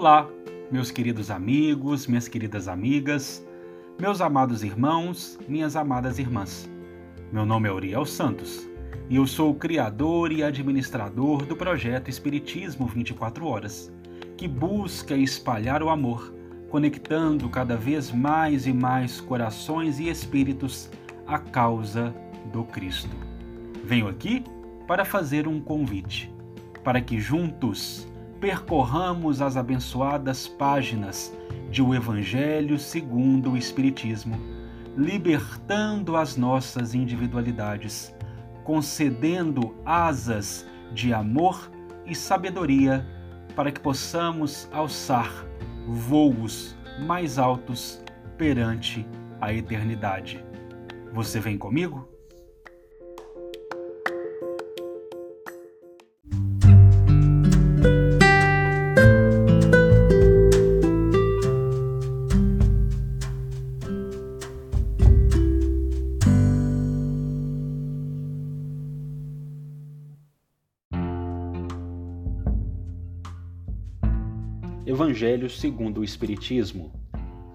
Olá, meus queridos amigos, minhas queridas amigas, meus amados irmãos, minhas amadas irmãs. Meu nome é Uriel Santos e eu sou o criador e administrador do projeto Espiritismo 24 Horas, que busca espalhar o amor, conectando cada vez mais e mais corações e espíritos à causa do Cristo. Venho aqui para fazer um convite, para que juntos percorramos as abençoadas páginas de O Evangelho segundo o Espiritismo, libertando as nossas individualidades, concedendo asas de amor e sabedoria para que possamos alçar voos mais altos perante a eternidade. Você vem comigo? Evangelho segundo o Espiritismo,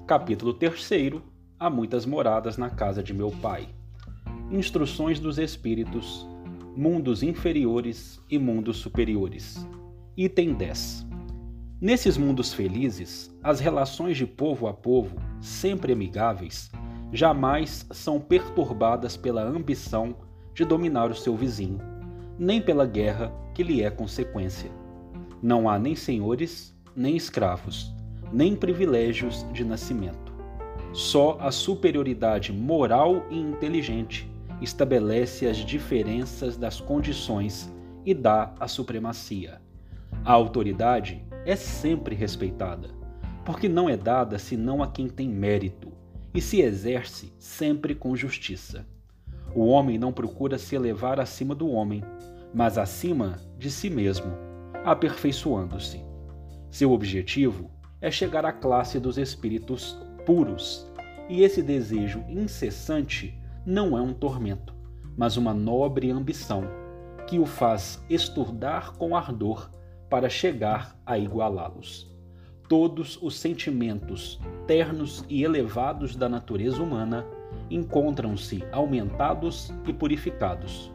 capítulo 3 Há muitas moradas na casa de meu Pai. Instruções dos Espíritos, mundos inferiores e mundos superiores. Item 10. Nesses mundos felizes, as relações de povo a povo, sempre amigáveis, jamais são perturbadas pela ambição de dominar o seu vizinho, nem pela guerra que lhe é consequência. Não há nem senhores nem escravos, nem privilégios de nascimento. Só a superioridade moral e inteligente estabelece as diferenças das condições e dá a supremacia. A autoridade é sempre respeitada, porque não é dada senão a quem tem mérito e se exerce sempre com justiça. O homem não procura se elevar acima do homem, mas acima de si mesmo, aperfeiçoando-se. Seu objetivo é chegar à classe dos espíritos puros, e esse desejo incessante não é um tormento, mas uma nobre ambição que o faz estudar com ardor para chegar a igualá-los. Todos os sentimentos ternos e elevados da natureza humana encontram-se aumentados e purificados.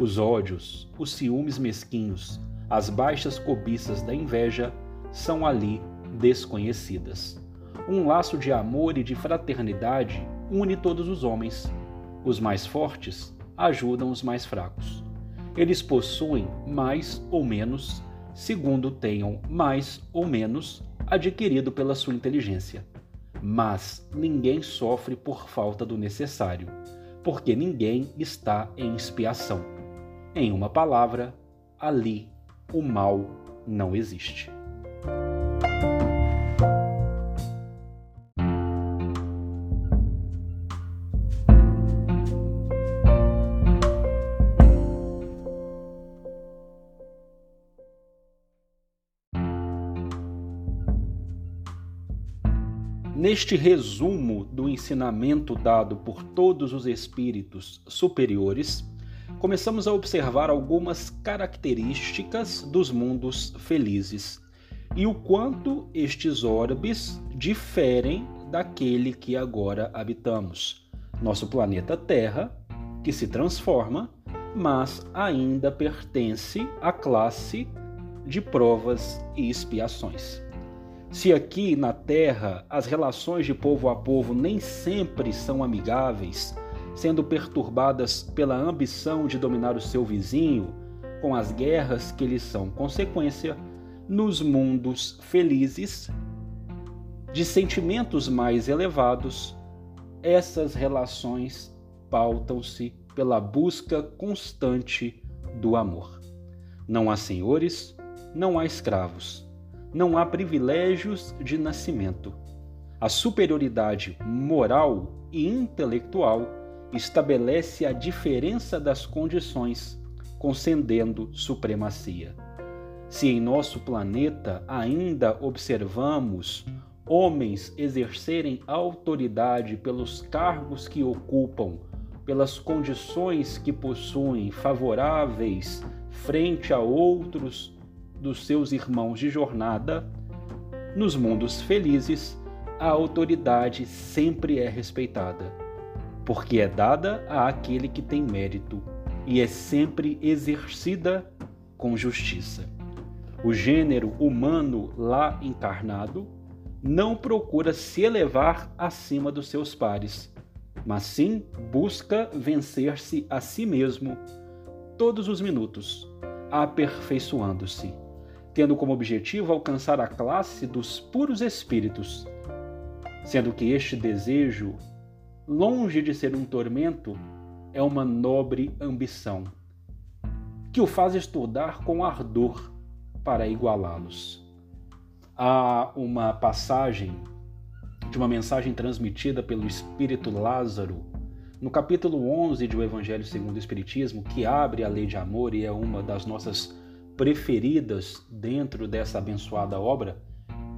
Os ódios, os ciúmes mesquinhos, as baixas cobiças da inveja são ali desconhecidas. Um laço de amor e de fraternidade une todos os homens. Os mais fortes ajudam os mais fracos. Eles possuem mais ou menos, segundo tenham mais ou menos adquirido pela sua inteligência. Mas ninguém sofre por falta do necessário, porque ninguém está em expiação. Em uma palavra, ali o mal não existe. Neste resumo do ensinamento dado por todos os espíritos superiores, começamos a observar algumas características dos mundos felizes e o quanto estes orbes diferem daquele que agora habitamos. Nosso planeta Terra, que se transforma, mas ainda pertence à classe de provas e expiações. Se aqui na Terra as relações de povo a povo nem sempre são amigáveis, sendo perturbadas pela ambição de dominar o seu vizinho, com as guerras que lhes são consequência, nos mundos felizes, de sentimentos mais elevados, essas relações pautam-se pela busca constante do amor. Não há senhores, não há escravos não há privilégios de nascimento. A superioridade moral e intelectual estabelece a diferença das condições, concedendo supremacia. Se em nosso planeta ainda observamos homens exercerem autoridade pelos cargos que ocupam, pelas condições que possuem favoráveis frente a outros dos seus irmãos de jornada, Nos mundos felizes, a autoridade sempre é respeitada, porque é dada àquele que tem mérito e é sempre exercida com justiça. O gênero humano lá encarnado não procura se elevar acima dos seus pares, mas sim busca vencer-se a si mesmo todos os minutos, aperfeiçoando-se, tendo como objetivo alcançar a classe dos puros espíritos, sendo que este desejo, longe de ser um tormento, é uma nobre ambição, que o faz estudar com ardor para igualá-los. Há uma passagem de uma mensagem transmitida pelo Espírito Lázaro, no capítulo 11 de O Evangelho segundo o Espiritismo, que abre a lei de amor e é uma das nossas preferidas dentro dessa abençoada obra,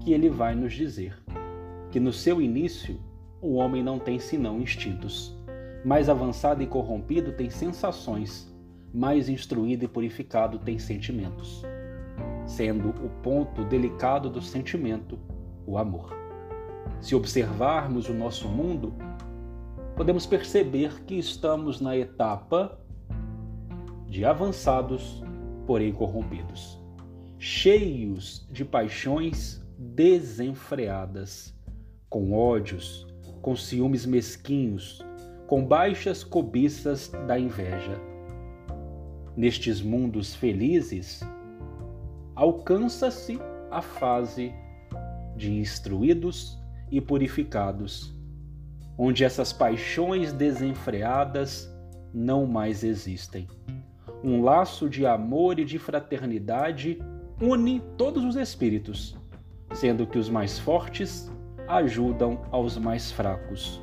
que ele vai nos dizer que no seu início o homem não tem senão instintos, mais avançado e corrompido tem sensações, mais instruído e purificado tem sentimentos, sendo o ponto delicado do sentimento o amor. Se observarmos o nosso mundo, podemos perceber que estamos na etapa de avançados, porém corrompidos, cheios de paixões desenfreadas, com ódios, com ciúmes mesquinhos, com baixas cobiças da inveja. Nestes mundos felizes, alcança-se a fase de instruídos e purificados, onde essas paixões desenfreadas não mais existem. Um laço de amor e de fraternidade une todos os espíritos, sendo que os mais fortes ajudam aos mais fracos.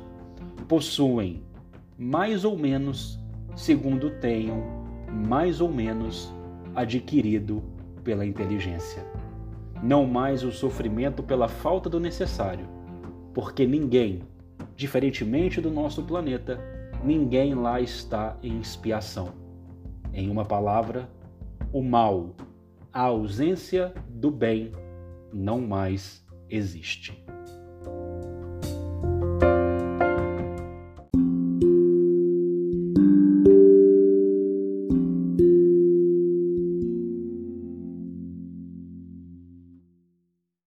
Possuem, mais ou menos, segundo tenham, mais ou menos, adquirido pela inteligência. Não mais o sofrimento pela falta do necessário, porque ninguém, diferentemente do nosso planeta, ninguém lá está em expiação. Em uma palavra, o mal, a ausência do bem, não mais existe.